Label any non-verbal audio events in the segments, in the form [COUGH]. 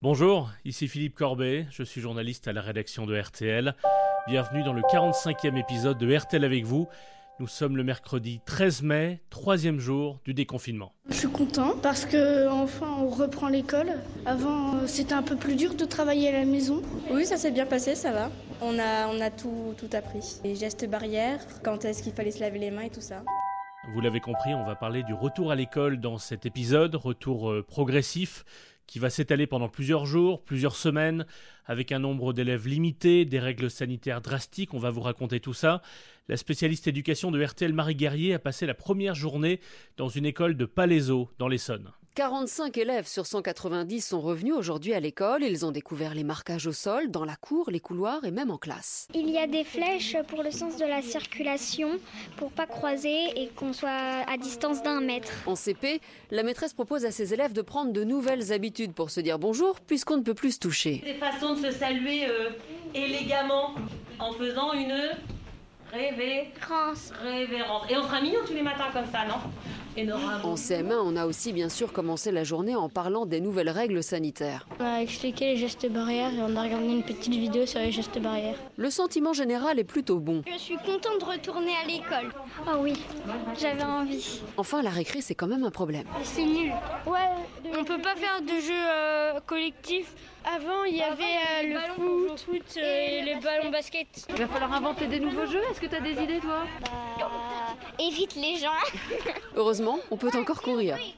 Bonjour, ici Philippe Corbet, je suis journaliste à la rédaction de RTL. Bienvenue dans le 45e épisode de RTL avec vous. Nous sommes le mercredi 13 mai, troisième jour du déconfinement. Je suis content parce que enfin on reprend l'école. Avant euh, c'était un peu plus dur de travailler à la maison. Oui, ça s'est bien passé, ça va. On a, on a tout, tout appris. Les gestes barrières, quand est-ce qu'il fallait se laver les mains et tout ça. Vous l'avez compris, on va parler du retour à l'école dans cet épisode, retour euh, progressif qui va s'étaler pendant plusieurs jours, plusieurs semaines, avec un nombre d'élèves limité, des règles sanitaires drastiques, on va vous raconter tout ça. La spécialiste éducation de RTL Marie Guerrier a passé la première journée dans une école de Palaiseau, dans l'Essonne. 45 élèves sur 190 sont revenus aujourd'hui à l'école. Ils ont découvert les marquages au sol, dans la cour, les couloirs et même en classe. Il y a des flèches pour le sens de la circulation, pour pas croiser et qu'on soit à distance d'un mètre. En CP, la maîtresse propose à ses élèves de prendre de nouvelles habitudes pour se dire bonjour, puisqu'on ne peut plus se toucher. Des façons de se saluer euh, élégamment en faisant une révérence. révérence. Et on sera mignon tous les matins comme ça, non? En CM1, on a aussi bien sûr commencé la journée en parlant des nouvelles règles sanitaires. On a expliqué les gestes barrières et on a regardé une petite vidéo sur les gestes barrières. Le sentiment général est plutôt bon. Je suis contente de retourner à l'école. Oh oui, j'avais envie. Enfin, la récré, c'est quand même un problème. C'est nul. Ouais, on peut pas faire de jeux euh, collectifs. Avant, il y avait euh, le foot, euh, et les ballons basket. Il va falloir inventer des nouveaux jeux. Est-ce que tu as des idées, toi? Bah, Évite les gens. [LAUGHS] Heureusement, on peut encore courir. Et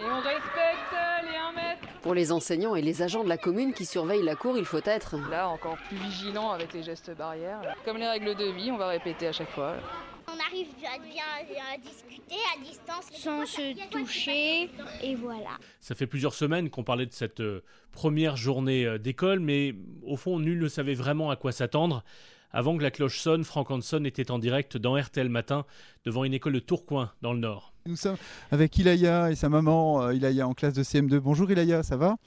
on respecte les 1 mètre. Pour les enseignants et les agents de la commune qui surveillent la cour, il faut être là encore plus vigilant avec les gestes barrières. Comme les règles de vie, on va répéter à chaque fois. On arrive à bien à discuter à distance sans se toucher et voilà. Ça fait plusieurs semaines qu'on parlait de cette euh, première journée euh, d'école, mais au fond, nul ne savait vraiment à quoi s'attendre. Avant que la cloche sonne, Franck Hanson était en direct dans RTL Matin devant une école de Tourcoing dans le Nord. Nous sommes avec Ilaya et sa maman, euh, Ilaya en classe de CM2. Bonjour Ilaya, ça va?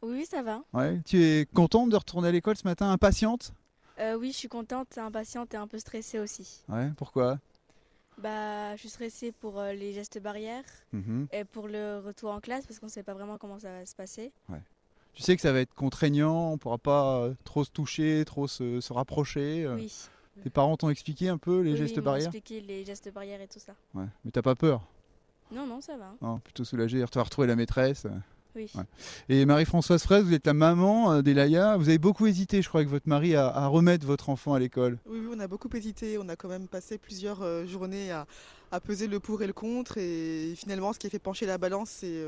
Oui, ça va. Ouais. Tu es contente de retourner à l'école ce matin, impatiente? Oui, je suis contente, impatiente et un peu stressée aussi. Ouais, pourquoi? Bah, je suis stressée pour euh, les gestes barrières mhm. et pour le retour en classe parce qu'on ne sait pas vraiment comment ça va se passer. Ouais. Tu sais que ça va être contraignant, on ne pourra pas euh, trop se toucher, trop se, rapprocher. Euh. Oui. Tes parents t'ont expliqué un peu les oui, gestes oui, barrières? expliqué les gestes barrières et tout ça. Ouais. Mais t'as pas peur? Non, non, ça va. Non, plutôt soulagé. Tu vas retrouver la maîtresse. Oui. Et Marie-Françoise Fraise, vous êtes la maman euh, d'Elaya. Vous avez beaucoup hésité, je crois, avec votre mari à, remettre votre enfant à l'école. Oui, oui, on a beaucoup hésité. On a quand même passé plusieurs journées à, à, peser le pour et le contre. Et finalement, ce qui a fait pencher la balance, c'est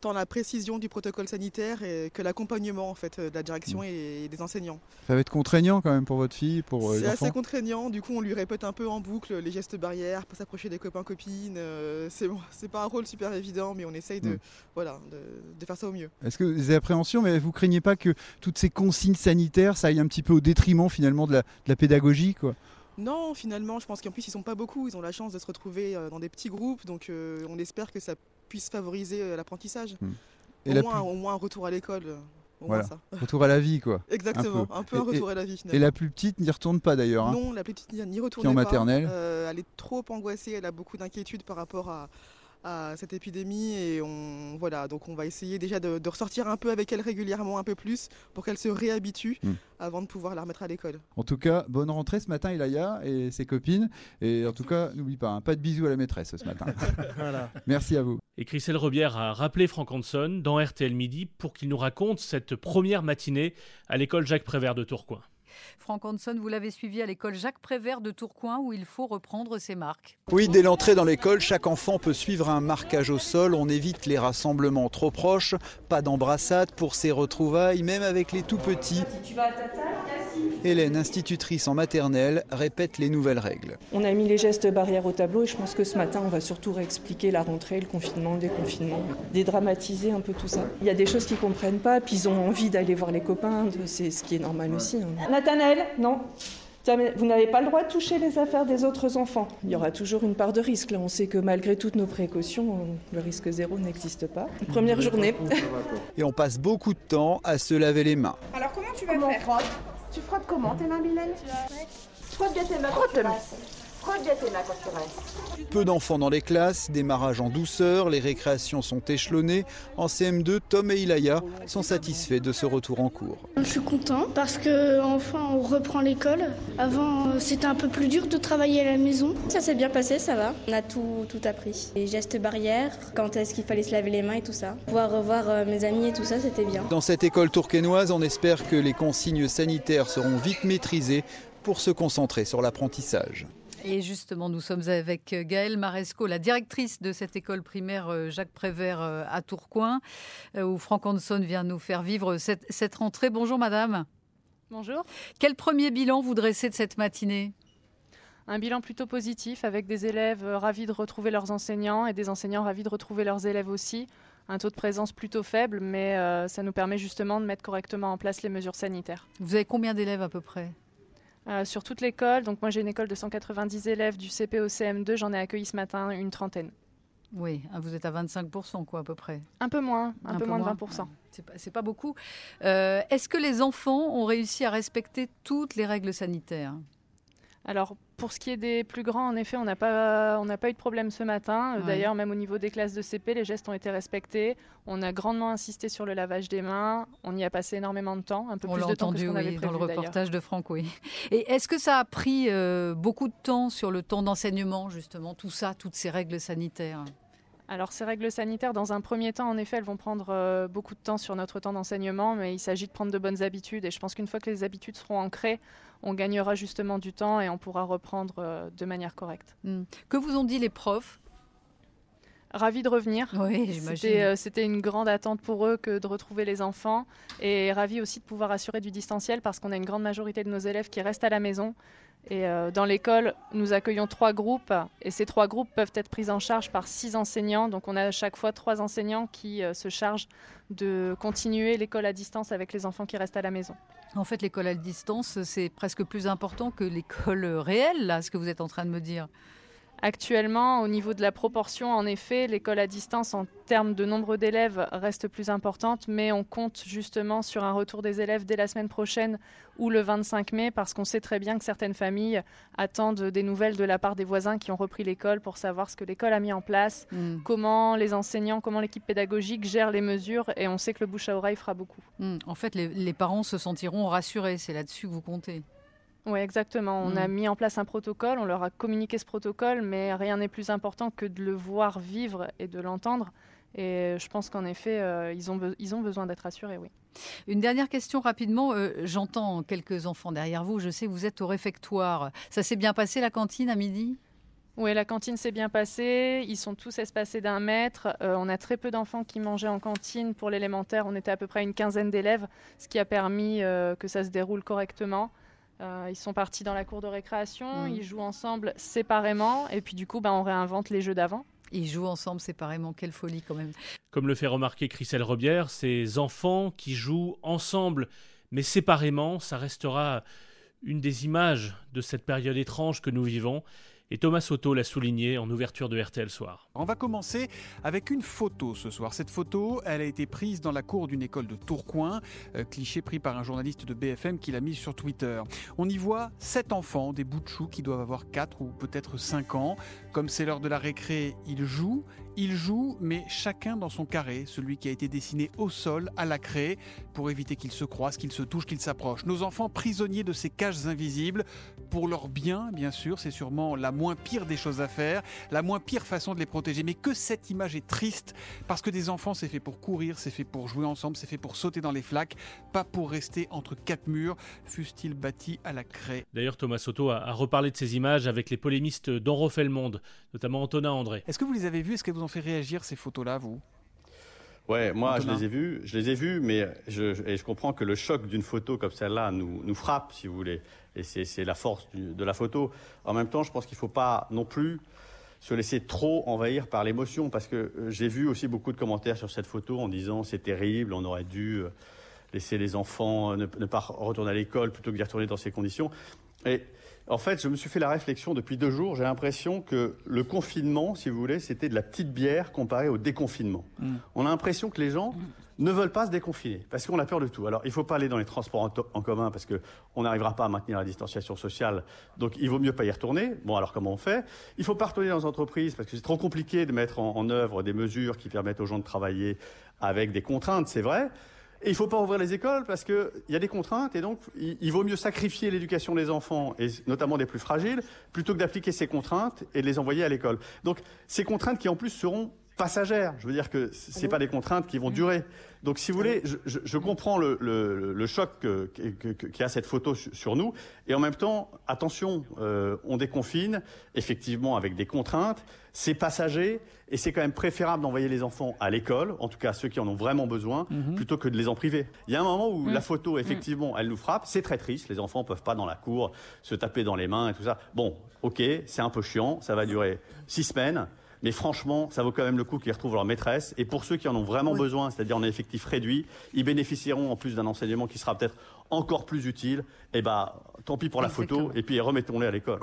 tant la précision du protocole sanitaire que l'accompagnement en fait de la direction mm. et des enseignants. Ça va être contraignant quand même pour votre fille, pour euh, C'est assez contraignant. Du coup, on lui répète un peu en boucle les gestes barrières, pour s'approcher des copains copines. Euh, c'est bon, c'est pas un rôle super évident, mais on essaye de mm. voilà de, faire ça au mieux. Est-ce que vous avez appréhensions, mais vous craignez pas que toutes ces consignes sanitaires, ça aille un petit peu au détriment finalement de la, de la pédagogie, quoi? Non, finalement, je pense qu'en plus, ils sont pas beaucoup. Ils ont la chance de se retrouver euh, dans des petits groupes. Donc, on espère que ça puisse favoriser euh, l'apprentissage. Hmm. Au, moins, au, moins, un retour à l'école. Euh, voilà. [LAUGHS] Retour à la vie, quoi. [LAUGHS] Exactement, un peu un, retour à la vie finalement. Et la plus petite n'y retourne pas d'ailleurs. Hein. Non, la plus petite n'y retourne pas. en maternelle. Euh, elle est trop angoissée, elle a beaucoup d'inquiétudes par rapport à, à cette épidémie et on voilà donc on va essayer déjà de, ressortir un peu avec elle régulièrement un peu plus pour qu'elle se réhabitue hmm. avant de pouvoir la remettre à l'école. En tout cas, bonne rentrée ce matin Ilaya et ses copines et en tout cas n'oublie pas hein, pas de bisous à la maîtresse ce matin. [LAUGHS] Merci à vous. Et Christelle Robière a rappelé Franck Hanson dans RTL Midi pour qu'il nous raconte cette première matinée à l'école Jacques Prévert de Tourcoing. Franck Hanson, vous l'avez suivi à l'école Jacques Prévert de Tourcoing où il faut reprendre ses marques. Oui, dès l'entrée dans l'école, chaque enfant peut suivre un marquage au sol. On évite les rassemblements trop proches, pas d'embrassade pour ses retrouvailles, même avec les tout petits. Hélène, institutrice en maternelle, répète les nouvelles règles. On a mis les gestes barrières au tableau et je pense que ce matin, on va surtout réexpliquer la rentrée, le confinement, le déconfinement, dédramatiser un peu tout ça. Il y a des choses qu'ils ne comprennent pas, puis ils ont envie d'aller voir les copains, c'est ce qui est normal aussi. Hein. Nathanaël, non vous n'avez pas le droit de toucher les affaires des autres enfants. Il y aura toujours une part de risque. Là, on sait que malgré toutes nos précautions, le risque zéro n'existe pas. Première journée. [LAUGHS] Et on passe beaucoup de temps à se laver les mains. Alors comment tu vas faire Tu frottes comment tes mains, Mylène? Frotte bien tes mains. Peu d'enfants dans les classes, démarrage en douceur, les récréations sont échelonnées. En CM2, Tom et Ilaya sont satisfaits de ce retour en cours. Je suis content parce que enfin on reprend l'école. Avant c'était un peu plus dur de travailler à la maison. Ça s'est bien passé, ça va. On a tout, tout appris. Les gestes barrières, quand est-ce qu'il fallait se laver les mains et tout ça. Pouvoir revoir euh, mes amis et tout ça, c'était bien. Dans cette école tourquenoise, on espère que les consignes sanitaires seront vite maîtrisées pour se concentrer sur l'apprentissage. Et justement, nous sommes avec Gaëlle Maresco, la directrice de cette école primaire euh, Jacques Prévert euh, à Tourcoing, euh, où Franck Hanson vient nous faire vivre cette, cette rentrée. Bonjour madame. Bonjour. Quel premier bilan vous dressez de cette matinée? Un bilan plutôt positif avec des élèves ravis de retrouver leurs enseignants et des enseignants ravis de retrouver leurs élèves aussi. Un taux de présence plutôt faible, mais ça nous permet justement de mettre correctement en place les mesures sanitaires. Vous avez combien d'élèves à peu près? Euh, sur toute l'école. Donc moi j'ai une école de 190 élèves du CP au CM2, j'en ai accueilli ce matin une trentaine. Oui, ah, vous êtes à 25% quoi à peu près. Un peu moins, un, peu, moins, de 20%. C'est pas, pas beaucoup. Euh, est-ce que les enfants ont réussi à respecter toutes les règles sanitaires? Alors, pour ce qui est des plus grands, en effet, on n'a pas, pas eu de problème ce matin. D'ailleurs, même au niveau des classes de CP, les gestes ont été respectés. On a grandement insisté sur le lavage des mains. On y a passé énormément de temps, un peu plus de temps que ce qu'on avait prévu. Dans le reportage de Franck, oui. Et est-ce que ça a pris euh, beaucoup de temps sur le temps d'enseignement, justement, tout ça, toutes ces règles sanitaires? Alors ces règles sanitaires, dans un premier temps, en effet, elles vont prendre euh, beaucoup de temps sur notre temps d'enseignement, mais il s'agit de prendre de bonnes habitudes. Et je pense qu'une fois que les habitudes seront ancrées, on gagnera justement du temps et on pourra reprendre euh, de manière correcte. Hmm. Que vous ont dit les profs Ravis de revenir. Oui, j'imagine. C'était une grande attente pour eux que de retrouver les enfants et ravis aussi de pouvoir assurer du distanciel parce qu'on a une grande majorité de nos élèves qui restent à la maison. Et euh, dans l'école, nous accueillons trois groupes et ces trois groupes peuvent être pris en charge par six enseignants. Donc on a à chaque fois trois enseignants qui euh, se chargent de continuer l'école à distance avec les enfants qui restent à la maison. En fait, l'école à distance, c'est presque plus important que l'école réelle, là, ce que vous êtes en train de me dire. Actuellement, au niveau de la proportion, en effet, l'école à distance en termes de nombre d'élèves reste plus importante, mais on compte justement sur un retour des élèves dès la semaine prochaine ou le 25 mai, parce qu'on sait très bien que certaines familles attendent des nouvelles de la part des voisins qui ont repris l'école pour savoir ce que l'école a mis en place, hmm. comment les enseignants, comment l'équipe pédagogique gère les mesures, et on sait que le bouche à oreille fera beaucoup. Hmm. En fait, les parents se sentiront rassurés, c'est là-dessus que vous comptez. Oui, exactement. On a mm. mis en place un protocole, on leur a communiqué ce protocole, mais rien n'est plus important que de le voir vivre et de l'entendre. Et je pense qu'en effet, euh, ils, ont ils ont besoin d'être assurés, oui. Une dernière question rapidement. Euh, j'entends quelques enfants derrière vous. Je sais que vous êtes au réfectoire. Ça s'est bien passé la cantine à midi? Oui, la cantine s'est bien passée. Ils sont tous espacés d'un mètre. Euh, on a très peu d'enfants qui mangeaient en cantine. Pour l'élémentaire, on était à peu près une quinzaine d'élèves, ce qui a permis que ça se déroule correctement. Euh, ils sont partis dans la cour de récréation, mm. ils jouent ensemble séparément, et puis du coup, bah, on réinvente les jeux d'avant. Ils jouent ensemble séparément, quelle folie quand même. Comme le fait remarquer Christelle Rebière, ces enfants qui jouent ensemble mais séparément, ça restera une des images de cette période étrange que nous vivons. Et Thomas Soto l'a souligné en ouverture de RTL Soir. On va commencer avec une photo ce soir. Cette photo, elle a été prise dans la cour d'une école de Tourcoing, euh, cliché pris par un journaliste de BFM qui l'a mise sur Twitter. On y voit sept enfants, des bouts de choux qui doivent avoir 4 ou peut-être 5 ans. Comme c'est l'heure de la récré, ils jouent. Ils jouent, mais chacun dans son carré, celui qui a été dessiné au sol, à la craie, pour éviter qu'ils se croisent, qu'ils se touchent, qu'ils s'approchent. Nos enfants prisonniers de ces cages invisibles, pour leur bien, bien sûr, c'est sûrement la moins pire des choses à faire, la moins pire façon de les protéger. Mais que cette image est triste, parce que des enfants, c'est fait pour courir, c'est fait pour jouer ensemble, c'est fait pour sauter dans les flaques, pas pour rester entre quatre murs, fussent-ils bâtis à la craie. D'ailleurs, Thomas Soto a, reparlé de ces images avec les polémistes d'En refait le monde, notamment Antonin André. Est-ce que vous les avez vus Est-ce que vous fait réagir ces photos-là, vous Ouais, moi je les ai vues, je les ai vues, mais je, et je comprends que le choc d'une photo comme celle-là nous, nous frappe, si vous voulez, et c'est la force de la photo. En même temps, je pense qu'il ne faut pas non plus se laisser trop envahir par l'émotion, parce que euh, j'ai vu aussi beaucoup de commentaires sur cette photo en disant c'est terrible, on aurait dû euh, laisser les enfants ne, ne pas retourner à l'école plutôt que d'y retourner dans ces conditions. Et en fait, je me suis fait la réflexion depuis deux jours. J'ai l'impression que le confinement, si vous voulez, c'était de la petite bière comparée au déconfinement. Mm. On a l'impression que les gens ne veulent pas se déconfiner parce qu'on a peur de tout. Alors, il ne faut pas aller dans les transports en, commun parce qu'on n'arrivera pas à maintenir la distanciation sociale. Donc, il vaut mieux pas y retourner. Bon, alors comment on fait? Il ne faut pas retourner dans les entreprises parce que c'est trop compliqué de mettre en, en œuvre des mesures qui permettent aux gens de travailler avec des contraintes, c'est vrai. Et il faut pas ouvrir les écoles parce qu'il y a des contraintes et donc il, vaut mieux sacrifier l'éducation des enfants, et notamment des plus fragiles, plutôt que d'appliquer ces contraintes et de les envoyer à l'école. Donc ces contraintes qui en plus seront passagères. Je veux dire que ce n'est pas des contraintes qui vont durer. Donc, si vous voulez, je, comprends le, choc qu'il y a cette photo sur nous. Et en même temps, attention, euh, on déconfine, effectivement, avec des contraintes. C'est passager. Et c'est quand même préférable d'envoyer les enfants à l'école, en tout cas ceux qui en ont vraiment besoin, mhm. plutôt que de les en priver. Il y a un moment où la photo, effectivement, elle nous frappe. C'est très triste. Les enfants ne peuvent pas dans la cour se taper dans les mains et tout ça. Bon, ok, c'est un peu chiant. Ça va durer six semaines. Mais franchement, ça vaut quand même le coup qu'ils retrouvent leur maîtresse. Et pour ceux qui en ont vraiment besoin, c'est-à-dire en effectif réduit, ils bénéficieront en plus d'un enseignement qui sera peut-être encore plus utile. Et eh ben, tant pis pour la photo, et puis remettons-les à l'école.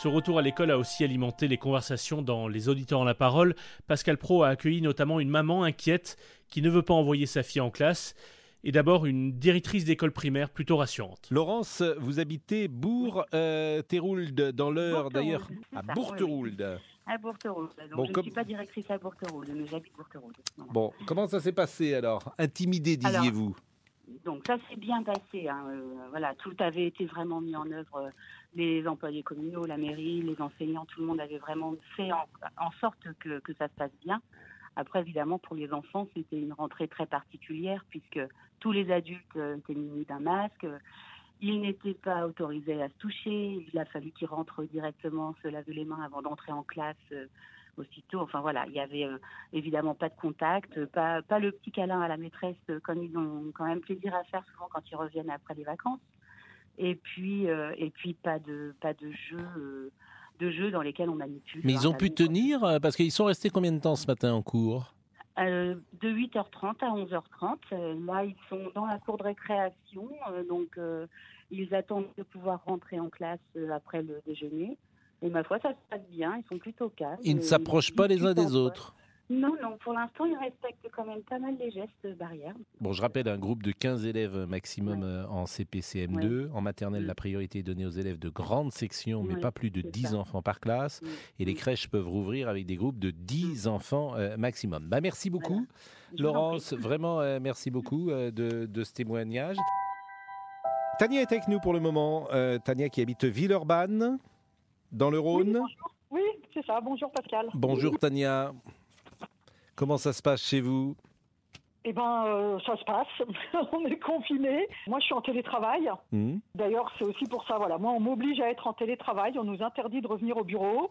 Ce retour à l'école a aussi alimenté les conversations dans Les auditeurs en la parole. Pascal Pro a accueilli notamment une maman inquiète qui ne veut pas envoyer sa fille en classe et d'abord une directrice d'école primaire plutôt rassurante. Laurence, vous habitez euh, dans l'heure d'ailleurs, à Bourg-Térould. À Bourteroule. Donc je ne suis pas directrice à Bourteroule, mais j'habite Bourteroule. Bon, comment ça s'est passé alors? Intimidé, disiez-vous? Donc ça s'est bien passé. Hein. Euh, voilà, tout avait été vraiment mis en œuvre. Euh, les employés communaux, la mairie, les enseignants, tout le monde avait vraiment fait en, sorte que, que, ça se passe bien. Après, évidemment, pour les enfants, c'était une rentrée très particulière puisque tous les adultes euh, étaient munis d'un masque. Il n'était pas autorisé à se toucher. Il a fallu qu'il rentre directement, se laver les mains avant d'entrer en classe euh, aussitôt. Enfin voilà, il y avait euh, évidemment pas de contact, pas, pas le petit câlin à la maîtresse euh, comme ils ont quand même plaisir à faire souvent quand ils reviennent après les vacances. Et puis et puis pas de pas de jeu de jeux dans lesquels on manipule. Mais ils ont pu tenir parce qu'ils sont restés combien de temps ce matin en cours? De 8h30 à 11h30. Là, ils sont dans la cour de récréation, donc ils attendent de pouvoir rentrer en classe euh, après le déjeuner. Et ma foi, ça se passe bien, ils sont plutôt calmes. Ils ne s'approchent pas les uns des autres non, non, pour l'instant, ils respectent quand même pas mal les gestes barrières. Bon, je rappelle un groupe de 15 élèves maximum euh, en CPCM2. En maternelle, la priorité est donnée aux élèves de grande section, mais pas plus de 10 enfants par classe. Et les crèches peuvent rouvrir avec des groupes de 10 enfants euh, maximum. Bah, merci beaucoup, Laurence. Vraiment, merci beaucoup de, de ce témoignage. Tania est avec nous pour le moment. Euh, Tania qui habite Villeurbanne, dans le Rhône. Oui, c'est ça. Bonjour Pascal. Bonjour Tania. Comment ça se passe chez vous? Eh bien, euh, ça se passe. [LAUGHS] on est confinés. Moi, je suis en télétravail. Mmh. D'ailleurs, c'est aussi pour ça. Voilà, moi, on m'oblige à être en télétravail. On nous interdit de revenir au bureau,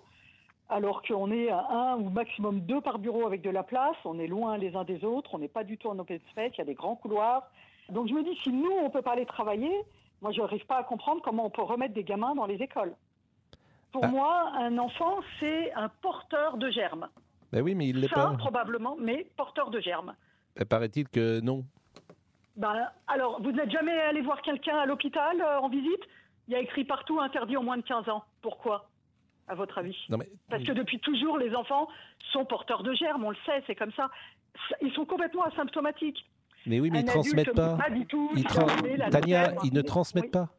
alors qu'on est à un ou maximum deux par bureau avec de la place. On est loin les uns des autres. On n'est pas du tout en open space. Il y a des grands couloirs. Donc, je me dis, si nous, on peut pas aller travailler, moi, je n'arrive pas à comprendre comment on peut remettre des gamins dans les écoles. Pour ah. moi, un enfant, c'est un porteur de germes. Ben oui, mais il l'est pas. probablement, mais porteur de germes. Ben, paraît-il que non. Ben, alors, vous n'êtes jamais allé voir quelqu'un à l'hôpital euh, en visite? Il y a écrit partout interdit en moins de 15 ans. Pourquoi à votre avis? Non, mais... Parce que depuis toujours, les enfants sont porteurs de germes, on le sait, c'est comme ça. Ils sont complètement asymptomatiques. Mais oui, mais ils ne transmettent pas. Tania, ils ne transmettent pas.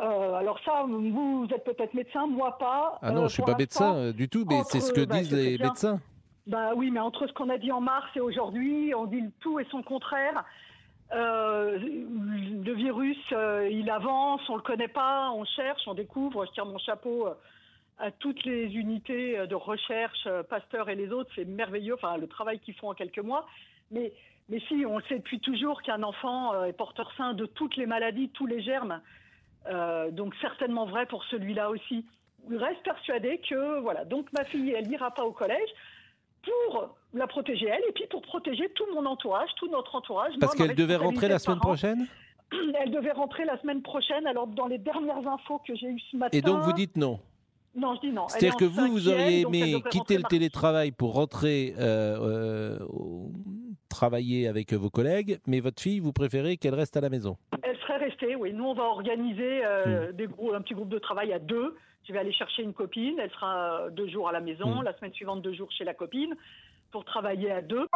Euh, alors ça, vous, êtes peut-être médecin, moi pas. Ah non, je ne suis pas médecin euh, du tout, mais c'est ce que bah, disent les médecins. Bah oui, mais entre ce qu'on a dit en mars et aujourd'hui, on dit le tout et son contraire. Euh, le virus, il avance, on le connaît pas, on cherche, on découvre. Je tire mon chapeau à toutes les unités de recherche, Pasteur et les autres, c'est merveilleux. Enfin, le travail qu'ils font en quelques mois. Mais mais si, on sait depuis toujours qu'un enfant euh, est porteur sain de toutes les maladies, tous les germes. Euh, donc certainement vrai pour celui-là aussi. Il reste persuadé que, voilà, donc ma fille, elle n'ira pas au collège pour la protéger elle et puis pour protéger tout mon entourage, tout notre entourage. Parce qu'elle devait rentrer la semaine prochaine? [CLEARS THROAT] Elle devait rentrer la semaine prochaine. Alors dans les dernières infos que j'ai eues ce matin... Et donc vous dites non? Non, je dis non. C'est-à-dire que vous, vous auriez aimé quitter le télétravail pour rentrer euh, travailler avec vos collègues, mais votre fille, vous préférez qu'elle reste à la maison? Elle serait restée, oui. Nous, on va organiser euh, hmm. des un petit groupe de travail à deux. Je vais aller chercher une copine, elle sera deux jours à la maison, hmm. la semaine suivante deux jours chez la copine, pour travailler à deux.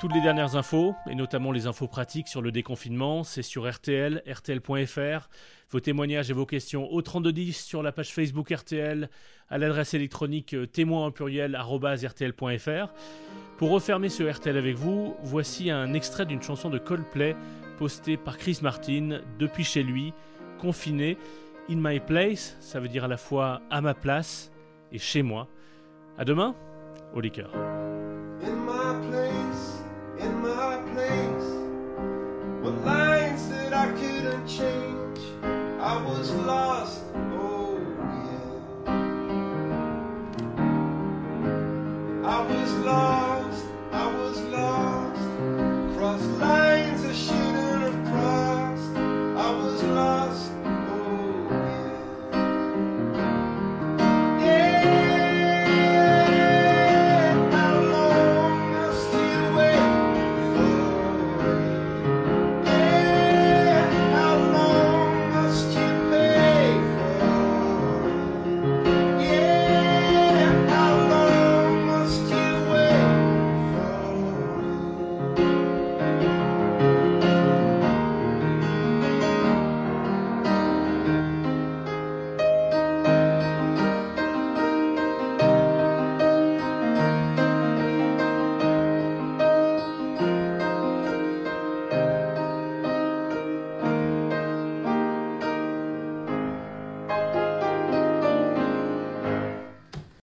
Toutes les dernières infos, et notamment les infos pratiques sur le déconfinement, c'est sur RTL, RTL.fr. Vos témoignages et vos questions au 3210 sur la page Facebook RTL, à l'adresse électronique euh, témoin en pluriel RTL.fr. Pour refermer ce RTL avec vous, voici un extrait d'une chanson de Coldplay postée par Chris Martin depuis chez lui, confiné. In my place, ça veut dire à la fois à ma place et chez moi. À demain, au liqueur.